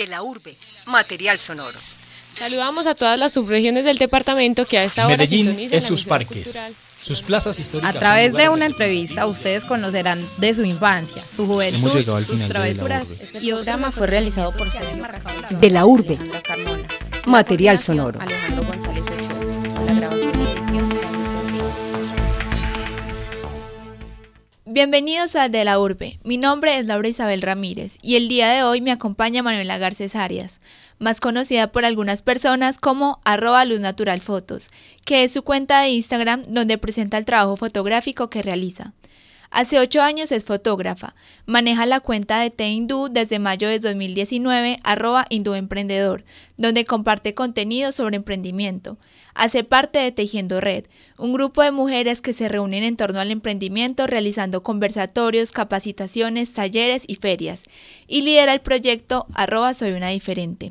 De la urbe, material sonoro. Saludamos a todas las subregiones del departamento que a esta hora Medellín es la sus parques, cultural. sus plazas históricas. A través de una entrevista ustedes conocerán de su infancia, su juventud, Hemos llegado al sus final de La travesuras. Urbe. Este programa fue realizado por Sergio De la urbe, material sonoro. Bienvenidos a De la Urbe. Mi nombre es Laura Isabel Ramírez y el día de hoy me acompaña Manuela Garcés Arias, más conocida por algunas personas como arroba Fotos, que es su cuenta de Instagram donde presenta el trabajo fotográfico que realiza. Hace ocho años es fotógrafa. Maneja la cuenta de Te Hindú desde mayo de 2019, arroba Hindú Emprendedor, donde comparte contenido sobre emprendimiento. Hace parte de Tejiendo Red, un grupo de mujeres que se reúnen en torno al emprendimiento realizando conversatorios, capacitaciones, talleres y ferias. Y lidera el proyecto arroba Soy una diferente.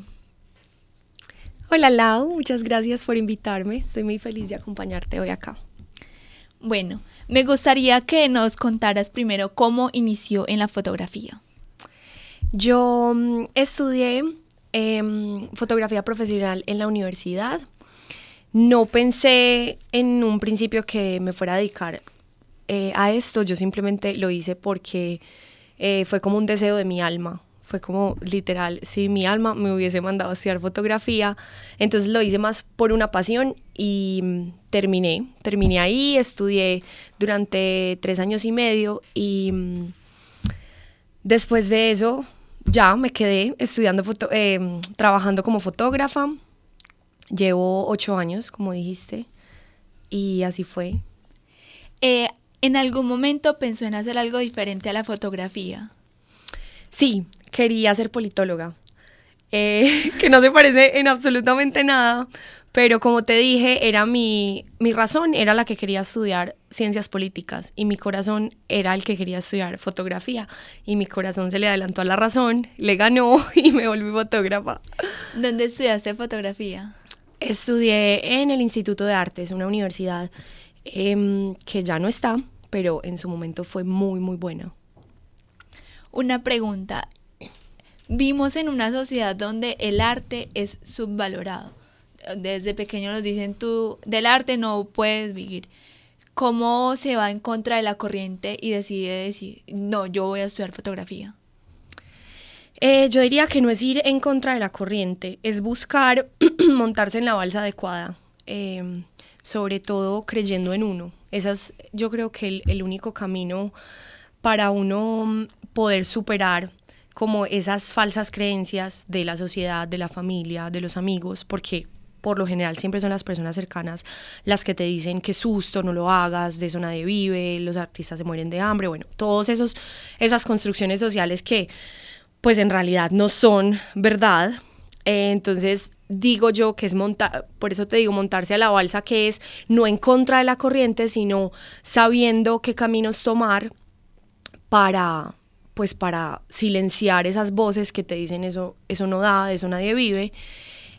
Hola Lau, muchas gracias por invitarme. Estoy muy feliz de acompañarte hoy acá. Bueno, me gustaría que nos contaras primero cómo inició en la fotografía. Yo mm, estudié em, fotografía profesional en la universidad. No pensé en un principio que me fuera a dedicar eh, a esto, yo simplemente lo hice porque eh, fue como un deseo de mi alma. Fue como literal, si mi alma me hubiese mandado a estudiar fotografía, entonces lo hice más por una pasión y mm, terminé. Terminé ahí, estudié durante tres años y medio y mm, después de eso ya me quedé estudiando, foto- eh, trabajando como fotógrafa. Llevo ocho años, como dijiste, y así fue. Eh, ¿En algún momento pensó en hacer algo diferente a la fotografía? Sí, quería ser politóloga, eh, que no se parece en absolutamente nada, pero como te dije, era mi, mi razón, era la que quería estudiar ciencias políticas y mi corazón era el que quería estudiar fotografía y mi corazón se le adelantó a la razón, le ganó y me volví fotógrafa. ¿Dónde estudiaste fotografía? Estudié en el Instituto de Artes, una universidad em, que ya no está, pero en su momento fue muy, muy buena. Una pregunta. Vimos en una sociedad donde el arte es subvalorado. Desde pequeño nos dicen tú del arte no puedes vivir. ¿Cómo se va en contra de la corriente y decide decir, no, yo voy a estudiar fotografía? Eh, yo diría que no es ir en contra de la corriente, es buscar montarse en la balsa adecuada, eh, sobre todo creyendo en uno. Ese es, yo creo que el, único camino para uno poder superar como esas falsas creencias de la sociedad, de la familia, de los amigos, porque por lo general siempre son las personas cercanas las que te dicen que susto, no lo hagas, de eso nadie vive, los artistas se mueren de hambre, bueno, todos esas construcciones sociales que pues en realidad no son verdad. Eh, entonces digo yo que es montar, por eso te digo montarse a la balsa, que es no en contra de la corriente, sino sabiendo qué caminos tomar para pues para silenciar esas voces que te dicen eso, eso no da, de eso nadie vive.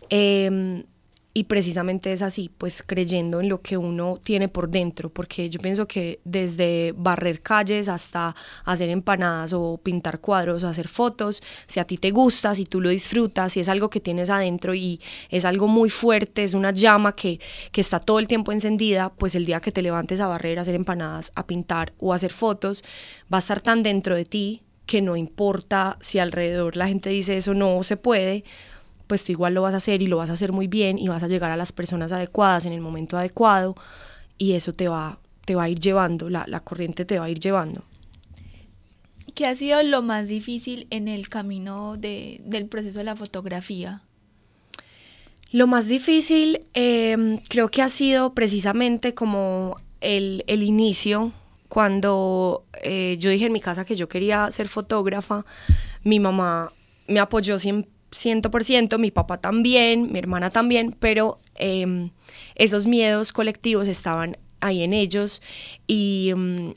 Eh, y precisamente es así, pues creyendo en lo que uno tiene por dentro, porque yo pienso que desde barrer calles hasta hacer empanadas o pintar cuadros o hacer fotos, si a ti te gusta, si tú lo disfrutas, si es algo que tienes adentro y es algo muy fuerte, es una llama que, que está todo el tiempo encendida, pues el día que te levantes a barrer, a hacer empanadas, a pintar o a hacer fotos, va a estar tan dentro de ti que no importa si alrededor la gente dice eso no se puede, pues tú igual lo vas a hacer y lo vas a hacer muy bien y vas a llegar a las personas adecuadas en el momento adecuado y eso te va, te va a ir llevando, la, la corriente te va a ir llevando. ¿Qué ha sido lo más difícil en el camino de- del proceso de la fotografía? Lo más difícil eh, creo que ha sido precisamente como el, el inicio, cuando eh, yo dije en mi casa que yo quería ser fotógrafa, mi mamá me apoyó 100%, 100%, mi papá también, mi hermana también, pero eh, esos miedos colectivos estaban ahí en ellos y mm,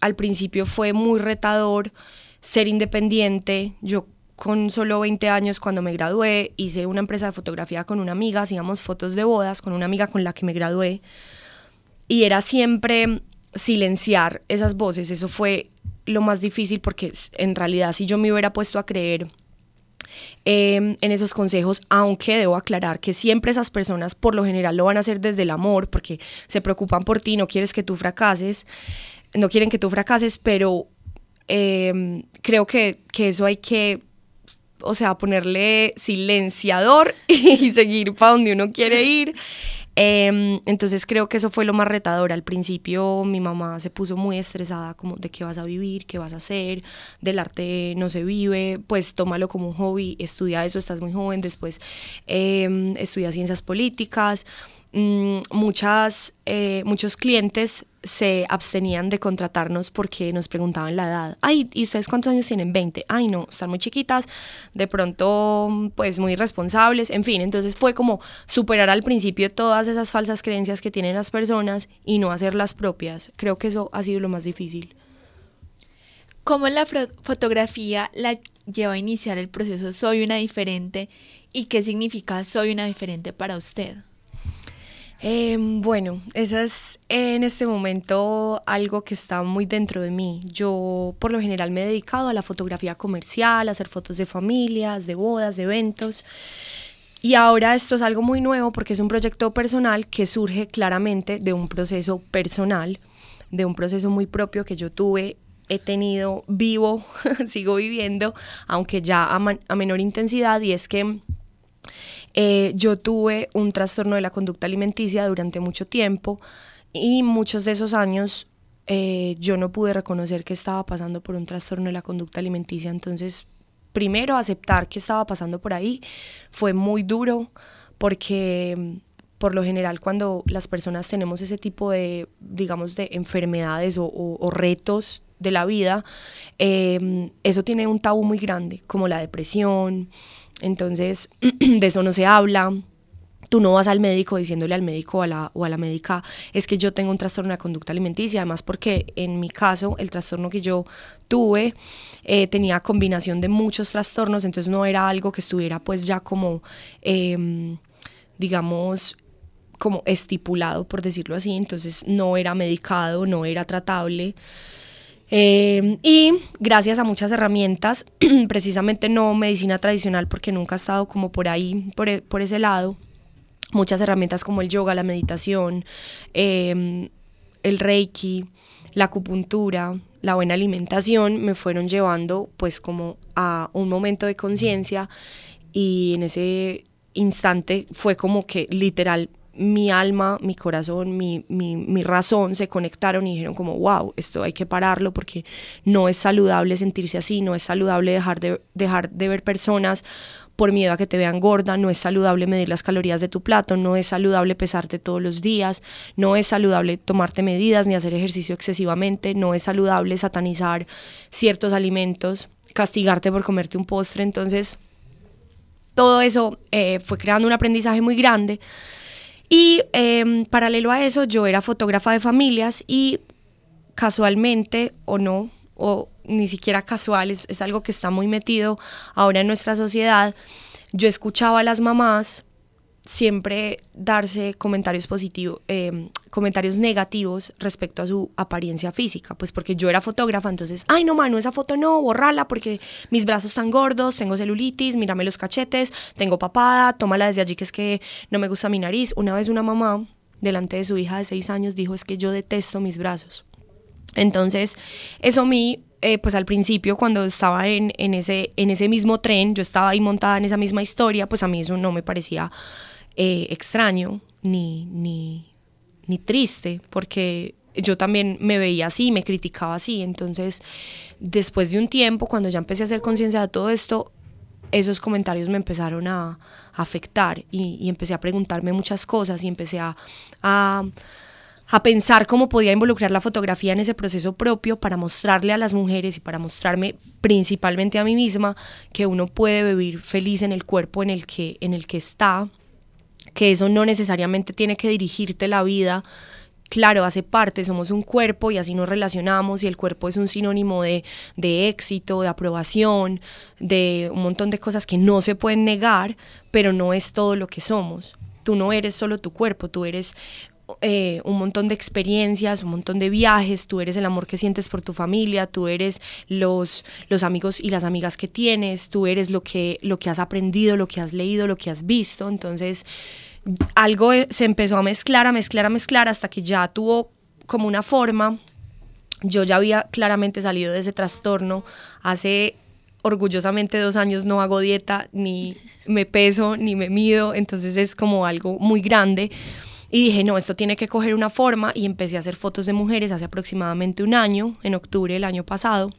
al principio fue muy retador ser independiente. Yo con solo 20 años cuando me gradué hice una empresa de fotografía con una amiga, hacíamos fotos de bodas con una amiga con la que me gradué y era siempre silenciar esas voces, eso fue lo más difícil porque en realidad si yo me hubiera puesto a creer em, en esos consejos, aunque debo aclarar que siempre esas personas por lo general lo van a hacer desde el amor, porque se preocupan por ti, no quieres que tú fracases, no quieren que tú fracases, pero em, creo que, que eso hay que o sea, ponerle silenciador y seguir para donde uno quiere ir. Em, entonces creo que eso fue lo más retador. Al principio mi mamá se puso muy estresada como de qué vas a vivir, qué vas a hacer, del arte no se vive, pues tómalo como un hobby, estudia eso, estás muy joven, después eh, estudia ciencias políticas. Mm, muchas, eh, muchos clientes se abstenían de contratarnos porque nos preguntaban la edad. Ay, ¿y ustedes cuántos años tienen? 20. Ay, no, están muy chiquitas, de pronto, pues muy responsables, en fin. Entonces fue como superar al principio todas esas falsas creencias que tienen las personas y no hacerlas propias. Creo que eso ha sido lo más difícil. ¿Cómo la fotografía la lleva a iniciar el proceso Soy una diferente y qué significa Soy una diferente para usted? Em, bueno, eso es en este momento algo que está muy dentro de mí. Yo por lo general me he dedicado a la fotografía comercial, a hacer fotos de familias, de bodas, de eventos. Y ahora esto es algo muy nuevo porque es un proyecto personal que surge claramente de un proceso personal, de un proceso muy propio que yo tuve he tenido vivo, sigo viviendo, aunque ya a menor intensidad, y es que eh, yo tuve un trastorno de la conducta alimenticia durante mucho tiempo y muchos de esos años eh, yo no pude reconocer que estaba pasando por un trastorno de la conducta alimenticia. Entonces, primero aceptar que estaba pasando por ahí fue muy duro porque por lo general cuando las personas tenemos ese tipo de, digamos, de enfermedades o, retos de la vida, eh, eso tiene un tabú muy grande, como la depresión, entonces, de eso no se habla. Tú no vas al médico diciéndole al médico o a, la, o a la médica, es que yo tengo un trastorno de conducta alimenticia, además porque en mi caso el trastorno que yo tuve eh, tenía combinación de muchos trastornos, entonces no era algo que estuviera pues ya como, em, digamos, como estipulado, por decirlo así, entonces no era medicado, no era tratable. Eh, y gracias a muchas herramientas, precisamente no medicina tradicional porque nunca he estado como por ahí, por, e, ese lado, muchas herramientas como el yoga, la meditación, em, el reiki, la acupuntura, la buena alimentación me fueron llevando pues como a un momento de conciencia y en ese instante fue como que literal mi alma, mi corazón, mi, mi, razón se conectaron y dijeron como, wow, esto hay que pararlo porque no es saludable sentirse así, no es saludable dejar de, dejar de ver personas por miedo a que te vean gorda, no es saludable medir las calorías de tu plato, no es saludable pesarte todos los días, no es saludable tomarte medidas ni hacer ejercicio excesivamente, no es saludable satanizar ciertos alimentos, castigarte por comerte un postre, entonces todo eso eh, fue creando un aprendizaje muy grande y em, paralelo a eso, yo era fotógrafa de familias y casualmente o no, o ni siquiera casual, es, algo que está muy metido ahora en nuestra sociedad, yo escuchaba a las mamás siempre darse comentarios positivos, em, comentarios negativos respecto a su apariencia física, pues porque yo era fotógrafa, entonces, ay no mano, esa foto no, borrala porque mis brazos están gordos, tengo celulitis, mírame los cachetes, tengo papada, tómala desde allí que es que no me gusta mi nariz. Una vez una mamá, delante de su hija de seis años, dijo es que yo detesto mis brazos. Entonces, eso a mí eh, pues al principio cuando estaba en, en, ese, en ese mismo tren, yo estaba ahí montada en esa misma historia, pues a mí eso no me parecía eh, extraño ni, ni, ni triste, porque yo también me veía así, me criticaba así. Entonces, después de un tiempo, cuando ya empecé a hacer conciencia de todo esto, esos comentarios me empezaron a, afectar y, empecé a preguntarme muchas cosas y empecé a, a, a, pensar cómo podía involucrar la fotografía en ese proceso propio para mostrarle a las mujeres y para mostrarme principalmente a mí misma que uno puede vivir feliz en el cuerpo en el que, en el que está que eso no necesariamente tiene que dirigirte la vida. Claro, hace parte, somos un cuerpo y así nos relacionamos y el cuerpo es un sinónimo de, de éxito, de aprobación, de un montón de cosas que no se pueden negar, pero no es todo lo que somos. Tú no eres solo tu cuerpo, tú eres eh, un montón de experiencias, un montón de viajes, tú eres el amor que sientes por tu familia, tú eres los, los amigos y las amigas que tienes, tú eres lo que, lo que has aprendido, lo que has leído, lo que has visto. Entonces, algo eh, se empezó a mezclar, a mezclar, a mezclar, hasta que ya tuvo como una forma. Yo ya había claramente salido de ese trastorno hace orgullosamente dos años no hago dieta, ni me peso, ni me mido, entonces es como algo muy grande. Y dije, no, esto tiene que coger una forma y empecé a hacer fotos de mujeres hace aproximadamente un año, en octubre del año pasado,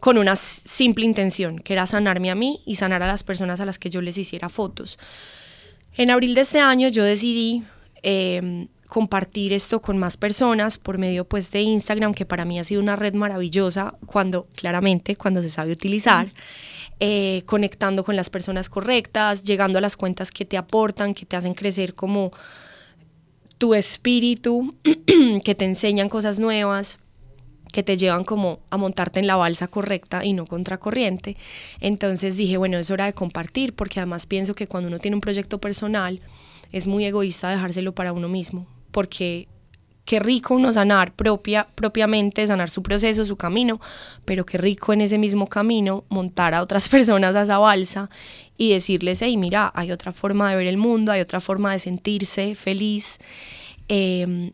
con una simple intención, que era sanarme a mí y sanar a las personas a las que yo les hiciera fotos. En abril de este año yo decidí em, compartir esto con más personas por medio pues de Instagram, que para mí ha sido una red maravillosa cuando, claramente, cuando se sabe utilizar. Eh, conectando con las personas correctas, llegando a las cuentas que te aportan, que te hacen crecer como tu espíritu, que te enseñan cosas nuevas, que te llevan como a montarte en la balsa correcta y no contracorriente. Entonces dije, bueno, es hora de compartir, porque además pienso que cuando uno tiene un proyecto personal, es muy egoísta dejárselo para uno mismo, porque qué rico uno sanar propia, propiamente, sanar su proceso, su camino, pero qué rico en ese mismo camino montar a otras personas a esa balsa y decirles, hey, mira, hay otra forma de ver el mundo, hay otra forma de sentirse feliz em,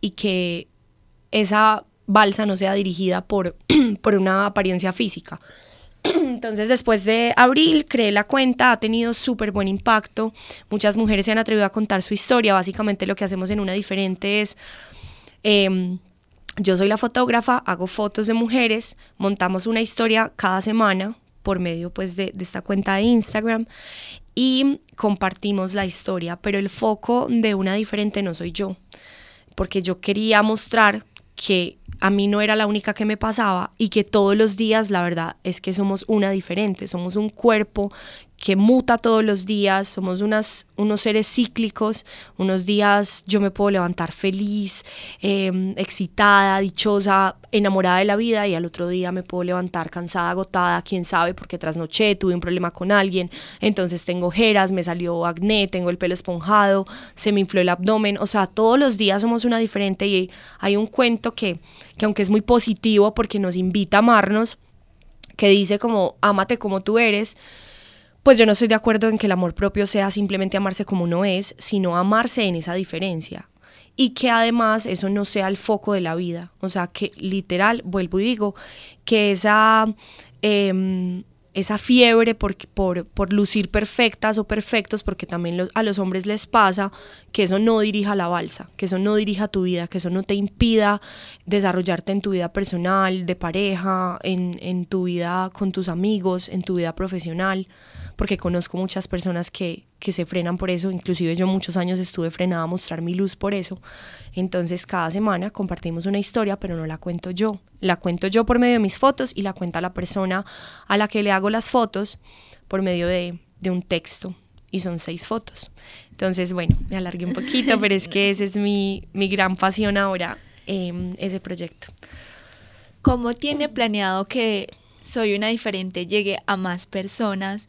y que esa balsa no sea dirigida por, por una apariencia física. Entonces, después de abril, creé la cuenta, ha tenido súper buen impacto. Muchas mujeres se han atrevido a contar su historia. Básicamente, lo que hacemos en una diferente es. Em, yo soy la fotógrafa, hago fotos de mujeres, montamos una historia cada semana por medio pues de, de, esta cuenta de Instagram y compartimos la historia, pero el foco de una diferente no soy yo, porque yo quería mostrar que a mí no era la única que me pasaba y que todos los días la verdad es que somos una diferente, somos un cuerpo que muta todos los días, somos unas, unos seres cíclicos, unos días yo me puedo levantar feliz, em, excitada, dichosa, enamorada de la vida y al otro día me puedo levantar cansada, agotada, quién sabe, porque trasnoché, tuve un problema con alguien, entonces tengo ojeras, me salió acné, tengo el pelo esponjado, se me infló el abdomen, o sea, todos los días somos una diferente y hay un cuento que, que aunque es muy positivo porque nos invita a amarnos, que dice como, ámate como tú eres, pues yo no estoy de acuerdo en que el amor propio sea simplemente amarse como uno es, sino amarse en esa diferencia. Y que además eso no sea el foco de la vida. O sea, que literal, vuelvo y digo, que esa... Em, esa fiebre por, por, por, lucir perfectas o perfectos, porque también a los hombres les pasa que eso no dirija la balsa, que eso no dirija tu vida, que eso no te impida desarrollarte en tu vida personal, de pareja, en, en tu vida con tus amigos, en tu vida profesional porque conozco muchas personas que, que se frenan por eso, inclusive yo muchos años estuve frenada a mostrar mi luz por eso. Entonces cada semana compartimos una historia, pero no la cuento yo. La cuento yo por medio de mis fotos y la cuenta la persona a la que le hago las fotos por medio de, de un texto. Y son seis fotos. Entonces, bueno, me alargué un poquito, pero es que esa es mi, mi gran pasión ahora, eh, ese proyecto. ¿Cómo tiene planeado que Soy una diferente llegue a más personas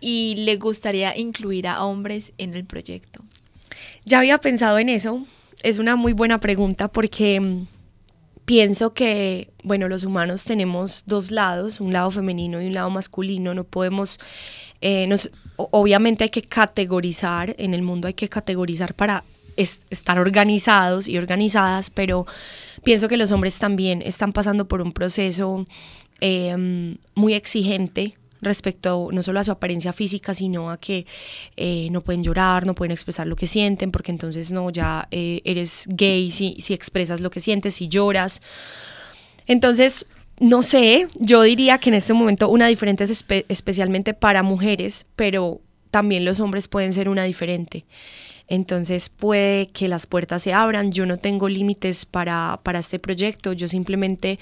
y le gustaría incluir a hombres en el proyecto? Ya había pensado en eso. Es una muy buena pregunta porque mm, pienso que, bueno, los humanos tenemos dos lados, un lado femenino y un lado masculino. No podemos, eh, obviamente hay que categorizar, en el mundo hay que categorizar para estar organizados y organizadas, pero pienso que los hombres también están pasando por un proceso eh, muy exigente respecto no solo a su apariencia física, sino a que eh, no pueden llorar, no pueden expresar lo que sienten, porque entonces no, ya eh, eres gay si, si expresas lo que sientes, si lloras. Entonces, no sé, yo diría que en este momento una diferente es espe especialmente para mujeres, pero también los hombres pueden ser una diferente. Entonces puede que las puertas se abran. Yo no tengo límites para, para este proyecto. Yo simplemente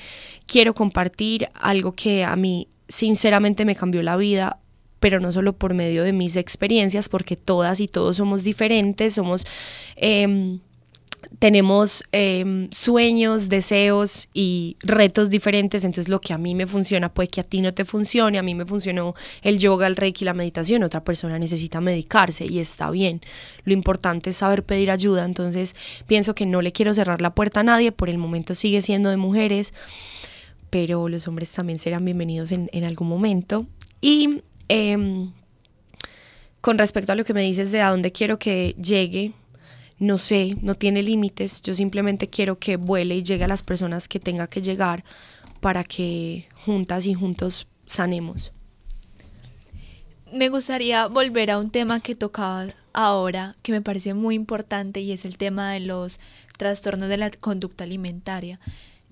quiero compartir algo que a mí sinceramente me cambió la vida, pero no solo por medio de mis experiencias, porque todas y todos somos diferentes, somos... Eh, tenemos em, sueños, deseos y retos diferentes, entonces lo que a mí me funciona puede que a ti no te funcione, a mí me funcionó el yoga, el reiki, la meditación, otra persona necesita medicarse y está bien. Lo importante es saber pedir ayuda, entonces pienso que no le quiero cerrar la puerta a nadie, por el momento sigue siendo de mujeres, pero los hombres también serán bienvenidos en, en algún momento. Y em, con respecto a lo que me dices de a dónde quiero que llegue, no sé, no tiene límites, yo simplemente quiero que vuele y llegue a las personas que tenga que llegar para que juntas y juntos sanemos. Me gustaría volver a un tema que tocaba ahora, que me parece muy importante, y es el tema de los trastornos de la conducta alimentaria.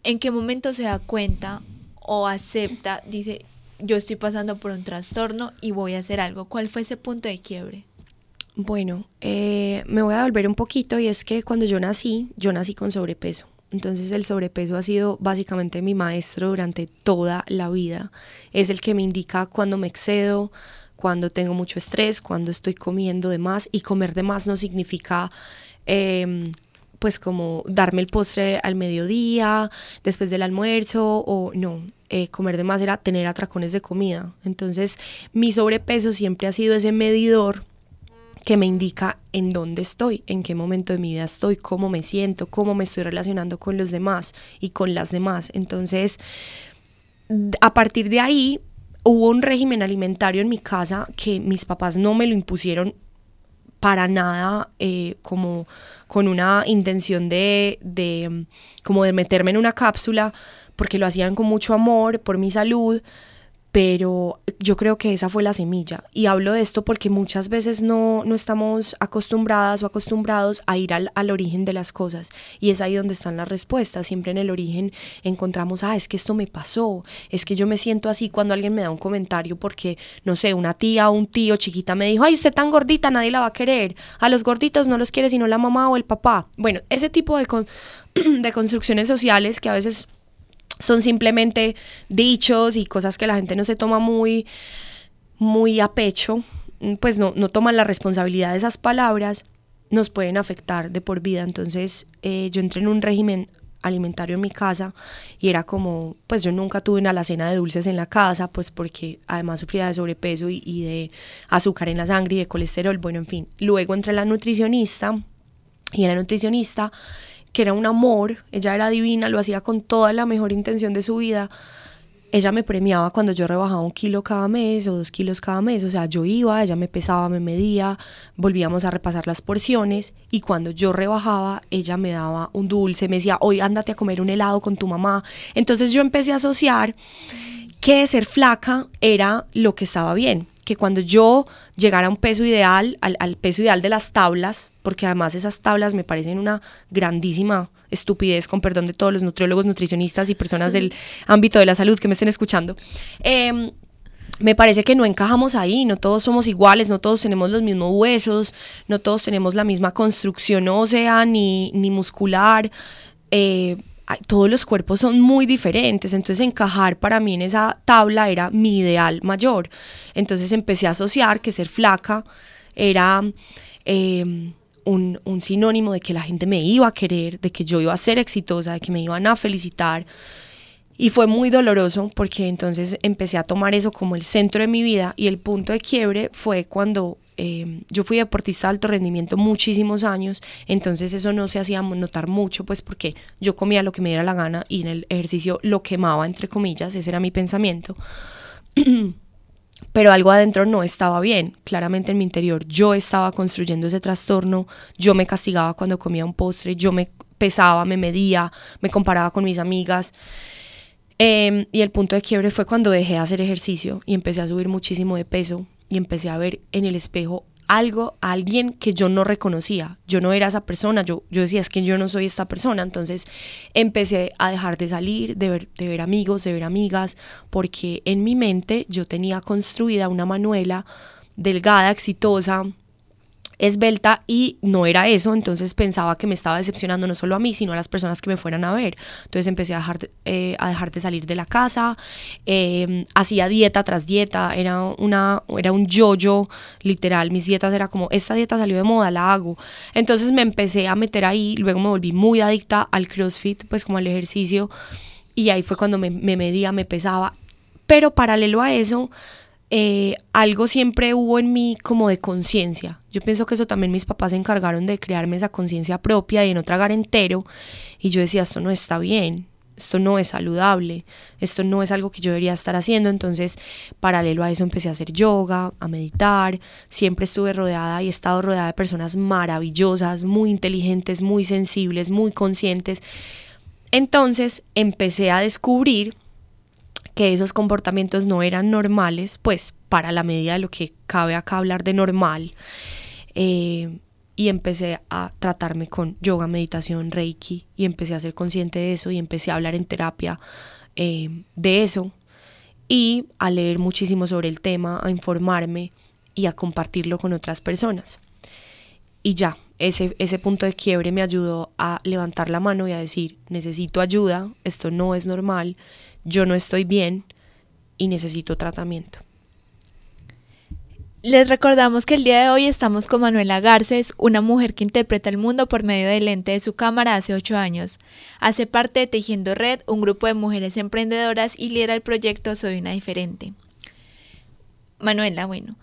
¿En qué momento se da cuenta o acepta, dice, yo estoy pasando por un trastorno y voy a hacer algo? ¿Cuál fue ese punto de quiebre? Bueno, eh, me voy a volver un poquito y es que cuando yo nací, yo nací con sobrepeso. Entonces el sobrepeso ha sido básicamente mi maestro durante toda la vida. Es el que me indica cuando me excedo, cuando tengo mucho estrés, cuando estoy comiendo de más. Y comer de más no significa... Em, pues como darme el postre al mediodía, después del almuerzo, o no, eh, comer de más era tener atracones de comida. Entonces mi sobrepeso siempre ha sido ese medidor que me indica en dónde estoy, en qué momento de mi vida estoy, cómo me siento, cómo me estoy relacionando con los demás y con las demás. Entonces, a partir de ahí, hubo un régimen alimentario en mi casa que mis papás no me lo impusieron para nada eh, como con una intención de, de como de meterme en una cápsula porque lo hacían con mucho amor por mi salud pero yo creo que esa fue la semilla. Y hablo de esto porque muchas veces no, no estamos acostumbradas o acostumbrados a ir al, al, origen de las cosas. Y es ahí donde están las respuestas. Siempre en el origen encontramos, ah, es que esto me pasó, es que yo me siento así cuando alguien me da un comentario porque, no sé, una tía o un tío chiquita me dijo, ay, usted tan gordita, nadie la va a querer. A los gorditos no los quiere sino la mamá o el papá. Bueno, ese tipo de, de construcciones sociales que a veces son simplemente dichos y cosas que la gente no se toma muy, muy a pecho, pues no, no toman la responsabilidad de esas palabras, nos pueden afectar de por vida. Entonces eh, yo entré en un régimen alimentario en mi casa y era como, pues yo nunca tuve una alacena de dulces en la casa, pues porque además sufría de sobrepeso y, y de azúcar en la sangre y de colesterol, bueno, en fin. Luego entré a la nutricionista y la nutricionista que era un amor, ella era divina, lo hacía con toda la mejor intención de su vida. Ella me premiaba cuando yo rebajaba un kilo cada mes o dos kilos cada mes, o sea, yo iba, ella me pesaba, me medía, volvíamos a repasar las porciones y cuando yo rebajaba, ella me daba un dulce, me decía, hoy ándate a comer un helado con tu mamá. Entonces yo empecé a asociar que ser flaca era lo que estaba bien que cuando yo llegara a un peso ideal, al, al, peso ideal de las tablas, porque además esas tablas me parecen una grandísima estupidez, con perdón de todos los nutriólogos, nutricionistas y personas del ámbito de la salud que me estén escuchando. Eh, me parece que no encajamos ahí, no todos somos iguales, no todos tenemos los mismos huesos, no todos tenemos la misma construcción ósea ni, ni muscular. Eh, todos los cuerpos son muy diferentes, entonces encajar para mí en esa tabla era mi ideal mayor. Entonces empecé a asociar que ser flaca era eh, un, sinónimo de que la gente me iba a querer, de que yo iba a ser exitosa, de que me iban a felicitar. Y fue muy doloroso porque entonces empecé a tomar eso como el centro de mi vida y el punto de quiebre fue cuando eh, yo fui deportista de alto rendimiento muchísimos años, entonces eso no se hacía notar mucho, pues porque yo comía lo que me diera la gana y en el ejercicio lo quemaba, entre comillas, ese era mi pensamiento. Pero algo adentro no estaba bien, claramente en mi interior yo estaba construyendo ese trastorno, yo me castigaba cuando comía un postre, yo me pesaba, me medía, me comparaba con mis amigas. Eh, y el punto de quiebre fue cuando dejé de hacer ejercicio y empecé a subir muchísimo de peso y empecé a ver en el espejo algo, alguien que yo no reconocía. Yo no era esa persona, yo, yo decía, es que yo no soy esta persona. Entonces empecé a dejar de salir, de ver, de ver amigos, de ver amigas, porque en mi mente yo tenía construida una Manuela delgada, exitosa, esbelta y no era eso, entonces pensaba que me estaba decepcionando no solo a mí, sino a las personas que me fueran a ver. Entonces empecé a dejar de, eh, a dejar de salir de la casa, eh, hacía dieta tras dieta, era, una, era un yo-yo, literal, mis dietas era como, esta dieta salió de moda, la hago. Entonces me empecé a meter ahí, luego me volví muy adicta al CrossFit, pues como al ejercicio, y ahí fue cuando me, me medía, me pesaba. Pero paralelo a eso, eh, algo siempre hubo en mí como de conciencia. Yo pienso que eso también mis papás se encargaron de crearme esa conciencia propia y no tragar entero. Y yo decía, esto no está bien, esto no es saludable, esto no es algo que yo debería estar haciendo. Entonces, paralelo a eso empecé a hacer yoga, a meditar. Siempre estuve rodeada y he estado rodeada de personas maravillosas, muy inteligentes, muy sensibles, muy conscientes. Entonces empecé a descubrir que esos comportamientos no eran normales, pues para la medida de lo que cabe acá hablar de normal. Eh, y empecé a tratarme con yoga, meditación, reiki, y empecé a ser consciente de eso y empecé a hablar en terapia eh, de eso y a leer muchísimo sobre el tema, a informarme y a compartirlo con otras personas. Y ya, ese, ese punto de quiebre me ayudó a levantar la mano y a decir, necesito ayuda, esto no es normal, yo no estoy bien y necesito tratamiento. Les recordamos que el día de hoy estamos con Manuela Garces, una mujer que interpreta el mundo por medio del lente de su cámara hace ocho años. Hace parte de Tejiendo Red, un grupo de mujeres emprendedoras y lidera el proyecto Soy una diferente. Manuela, bueno,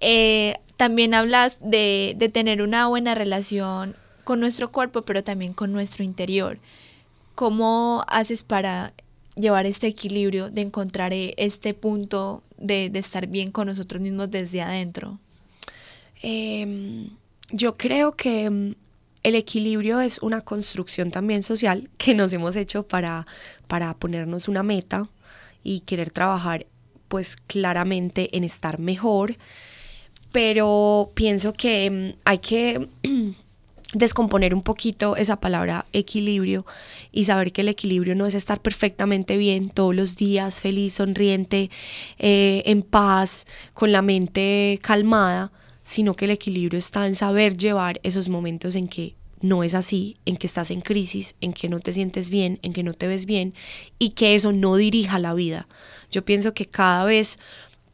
eh, también hablas de, de tener una buena relación con nuestro cuerpo, pero también con nuestro interior. ¿Cómo haces para llevar este equilibrio, de encontrar eh, este punto de, estar bien con nosotros mismos desde adentro? Em, yo creo que mm, el equilibrio es una construcción también social que nos hemos hecho para, para ponernos una meta y querer trabajar pues claramente en estar mejor, pero pienso que mm, hay que descomponer un poquito esa palabra equilibrio y saber que el equilibrio no es estar perfectamente bien todos los días, feliz, sonriente, eh, en paz, con la mente calmada, sino que el equilibrio está en saber llevar esos momentos en que no es así, en que estás en crisis, en que no te sientes bien, en que no te ves bien y que eso no dirija la vida. Yo pienso que cada vez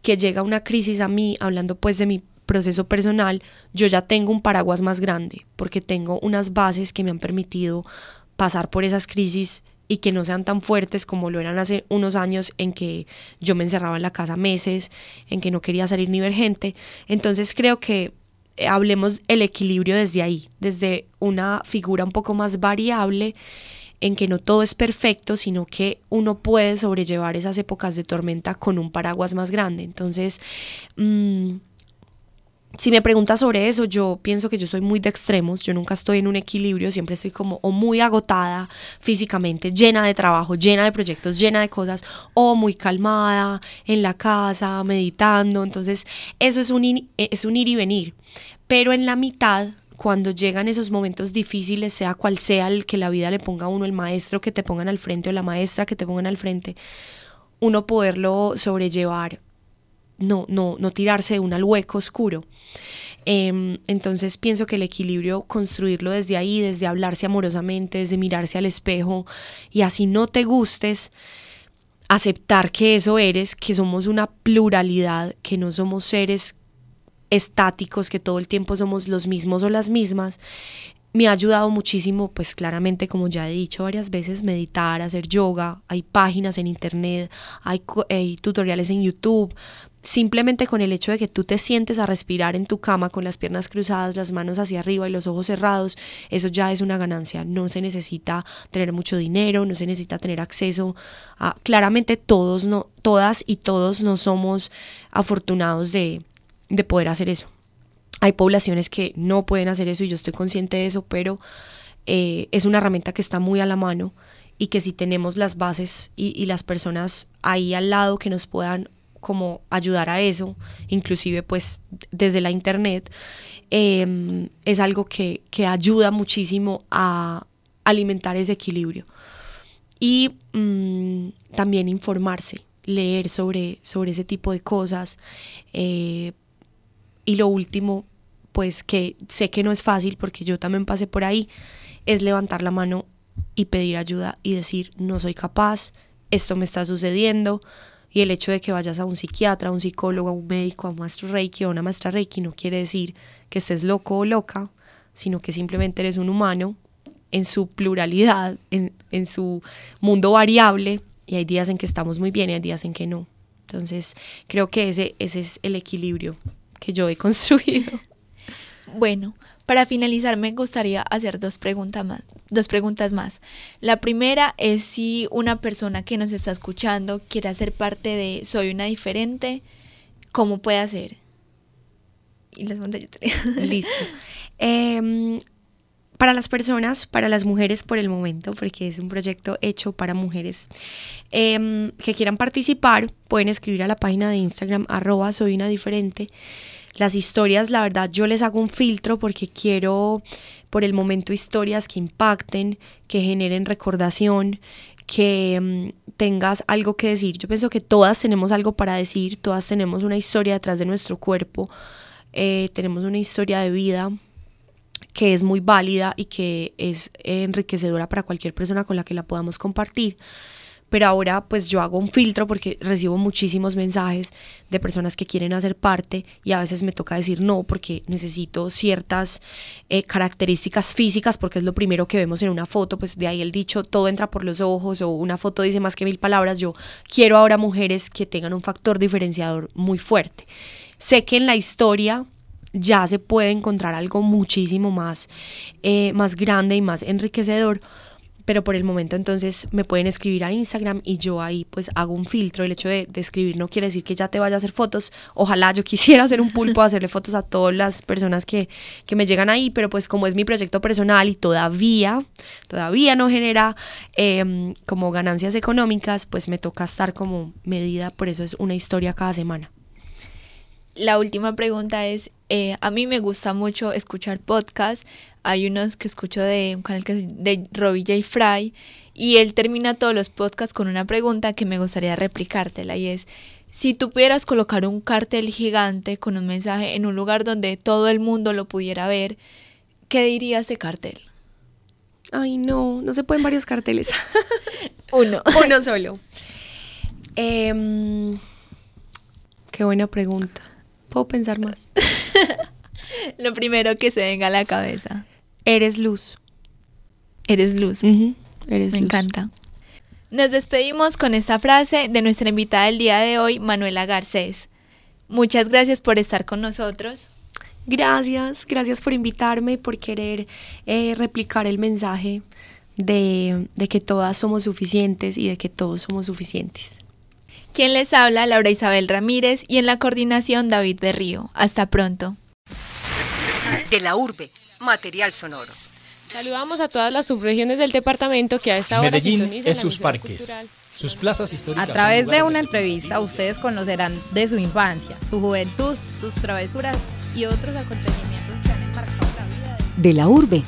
que llega una crisis a mí, hablando pues de mi proceso personal, yo ya tengo un paraguas más grande, porque tengo unas bases que me han permitido pasar por esas crisis y que no sean tan fuertes como lo eran hace unos años en que yo me encerraba en la casa meses, en que no quería salir ni ver gente. Entonces creo que eh, hablemos el equilibrio desde ahí, desde una figura un poco más variable en que no todo es perfecto, sino que uno puede sobrellevar esas épocas de tormenta con un paraguas más grande. Entonces, mmm, si me preguntas sobre eso, yo pienso que yo soy muy de extremos, yo nunca estoy en un equilibrio, siempre estoy como o muy agotada físicamente, llena de trabajo, llena de proyectos, llena de cosas, o muy calmada en la casa, meditando, entonces eso es un, ir y venir, pero en la mitad cuando llegan esos momentos difíciles, sea cual sea el que la vida le ponga a uno, el maestro que te pongan al frente o la maestra que te pongan al frente, uno poderlo sobrellevar no, no, no tirarse de un al hueco oscuro. Em, entonces pienso que el equilibrio, construirlo desde ahí, desde hablarse amorosamente, desde mirarse al espejo y así no te gustes, aceptar que eso eres, que somos una pluralidad, que no somos seres estáticos, que todo el tiempo somos los mismos o las mismas, me ha ayudado muchísimo, pues claramente, como ya he dicho varias veces, meditar, hacer yoga, hay páginas en internet, hay, hay, tutoriales en YouTube, simplemente con el hecho de que tú te sientes a respirar en tu cama con las piernas cruzadas, las manos hacia arriba y los ojos cerrados, eso ya es una ganancia. No se necesita tener mucho dinero, no se necesita tener acceso a... Claramente todos, no, todas y todos no somos afortunados de, de poder hacer eso. Hay poblaciones que no pueden hacer eso y yo estoy consciente de eso, pero eh, es una herramienta que está muy a la mano y que si tenemos las bases y, las personas ahí al lado que nos puedan como ayudar a eso, inclusive pues desde la internet, em, es algo que, ayuda muchísimo a alimentar ese equilibrio. Y mm, también informarse, leer sobre, sobre ese tipo de cosas. Eh, y lo último, pues que sé que no es fácil porque yo también pasé por ahí, es levantar la mano y pedir ayuda y decir, no soy capaz, esto me está sucediendo. Y el hecho de que vayas a un psiquiatra, a un psicólogo, a un médico, a un maestro Reiki o a una maestra Reiki no quiere decir que estés loco o loca, sino que simplemente eres un humano en su pluralidad, en, en su mundo variable, y hay días en que estamos muy bien y hay días en que no. Entonces, creo que ese, ese es el equilibrio que yo he construido. Bueno, para finalizar me gustaría hacer dos preguntas más. Dos preguntas más. La primera es si una persona que nos está escuchando quiere hacer parte de Soy una diferente, ¿cómo puede hacer? Y yo. Listo. Em, para las personas, para las mujeres por el momento, porque es un proyecto hecho para mujeres em, que quieran participar, pueden escribir a la página de Instagram arroba soy una diferente. Las historias, la verdad, yo les hago un filtro porque quiero por el momento historias que impacten, que generen recordación, que em, tengas algo que decir. Yo pienso que todas tenemos algo para decir, todas tenemos una historia detrás de nuestro cuerpo, eh, tenemos una historia de vida que es muy válida y que es enriquecedora para cualquier persona con la que la podamos compartir. Pero ahora pues yo hago un filtro porque recibo muchísimos mensajes de personas que quieren hacer parte y a veces me toca decir no porque necesito ciertas eh, características físicas porque es lo primero que vemos en una foto, pues de ahí el dicho todo entra por los ojos o una foto dice más que mil palabras. Yo quiero ahora mujeres que tengan un factor diferenciador muy fuerte. Sé que en la historia ya se puede encontrar algo muchísimo más, eh, más grande y más enriquecedor. Pero por el momento entonces me pueden escribir a Instagram y yo ahí pues hago un filtro. El hecho de, escribir no quiere decir que ya te vaya a hacer fotos. Ojalá yo quisiera hacer un pulpo, hacerle fotos a todas las personas que, que me llegan ahí, pero pues como es mi proyecto personal y todavía, todavía no genera em, como ganancias económicas, pues me toca estar como medida, por eso es una historia cada semana la última pregunta es, eh, a mí me gusta mucho escuchar podcasts, hay unos que escucho de un canal que es de Robbie J. Fry, y él termina todos los podcasts con una pregunta que me gustaría replicártela, y es, si tú pudieras colocar un cartel gigante con un mensaje en un lugar donde todo el mundo lo pudiera ver, ¿qué dirías de cartel? Ay, no, no se pueden varios carteles. Uno. Uno solo. Em, qué buena pregunta puedo pensar más. Lo primero que se venga a la cabeza. Eres luz. Eres luz. Eres Me encanta. Nos despedimos con esta frase de nuestra invitada del día de hoy, Manuela Garcés. Muchas gracias por estar con nosotros. Gracias, gracias por invitarme y por querer eh, replicar el mensaje de, de que todas somos suficientes y de que todos somos suficientes. Quien les habla, Laura Isabel Ramírez y en la coordinación David Berrío. Hasta pronto. De la urbe, material sonoro. Saludamos a todas las subregiones del departamento que a esta hora Medellín es sus parques, sus plazas históricas. A través de una entrevista ustedes conocerán de su infancia, su juventud, sus travesuras y otros acontecimientos que han enmarcado la vida de, de la urbe.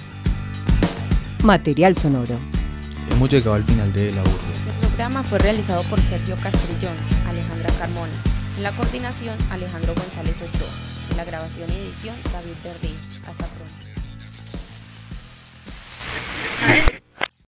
Material sonoro. Hemos llegado al final de La Urbe. El programa fue realizado por Sergio Castrillón, Alejandra Carmona. En la coordinación, Alejandro González Ochoa. En la grabación y edición, David Terriz. Hasta pronto.